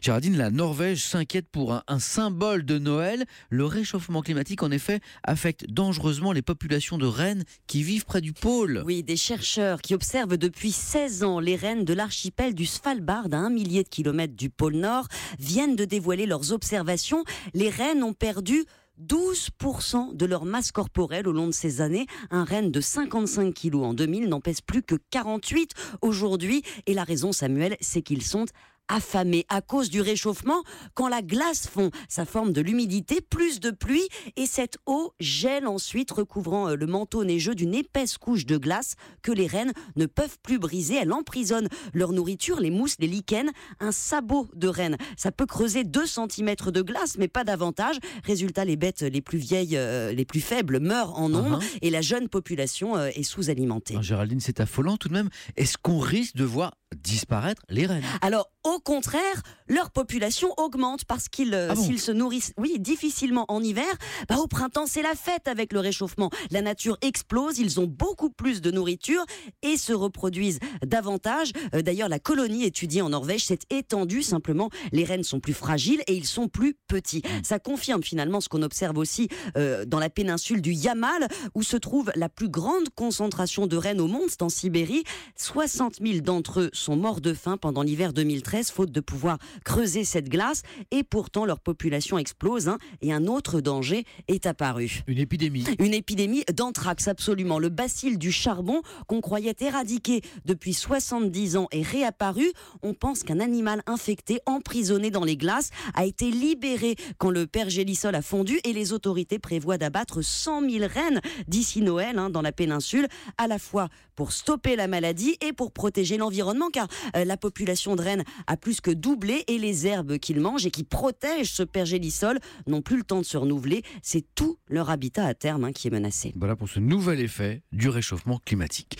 Géraldine, la Norvège s'inquiète pour un, un, symbole de Noël. Le réchauffement climatique, en effet, affecte dangereusement les populations de rennes qui vivent près du pôle. Oui, des chercheurs qui observent depuis 16 ans les rennes de l'archipel du Svalbard, à un millier de kilomètres du pôle Nord, viennent de dévoiler leurs observations. Les rennes ont perdu 12% de leur masse corporelle au long de ces années. Un renne de 55 kilos en 2000 n'en pèse plus que 48 aujourd'hui. Et la raison, Samuel, c'est qu'ils sont affamés à cause du réchauffement. Quand la glace fond, ça forme de l'humidité, plus de pluie, et cette eau gèle ensuite, recouvrant euh, le manteau neigeux d'une épaisse couche de glace que les rennes ne peuvent plus briser. Elle emprisonne leur nourriture, les mousses, les lichens. Un sabot de renne, ça peut creuser 2 cm de glace, mais pas davantage. Résultat, les bêtes les plus vieilles, euh, les plus faibles meurent en nombre, uh-huh. et la jeune population euh, est sous-alimentée. Géraldine, c'est affolant tout de même. Est-ce qu'on risque de voir disparaître les rennes Alors, au contraire, leur population augmente parce qu'ils euh, ah se nourrissent, oui, difficilement en hiver. Bah, au printemps, c'est la fête avec le réchauffement. La nature explose, ils ont beaucoup plus de nourriture et se reproduisent davantage. Euh, d'ailleurs, la colonie étudiée en Norvège s'est étendue. Simplement, les rennes sont plus fragiles et ils sont plus petits. Mm. Ça confirme finalement ce qu'on observe aussi euh, dans la péninsule du Yamal, où se trouve la plus grande concentration de rennes au monde, c'est en Sibérie. 60 000 d'entre eux sont morts de faim pendant l'hiver 2013, faute de pouvoir creuser cette glace. Et pourtant, leur population explose hein, et un autre danger est apparu. Une épidémie. Une épidémie d'anthrax, absolument. Le bacille du charbon, qu'on croyait éradiqué depuis 70 ans, est réapparu. On pense qu'un animal infecté, emprisonné dans les glaces, a été libéré quand le pergélisol a fondu et les autorités prévoient d'abattre 100 000 rennes d'ici Noël hein, dans la péninsule, à la fois pour stopper la maladie et pour protéger l'environnement car euh, la population de rennes a plus que doublé et les herbes qu'ils mangent et qui protègent ce pergélisol n'ont plus le temps de se renouveler. C'est tout leur habitat à terme hein, qui est menacé. Voilà pour ce nouvel effet du réchauffement climatique.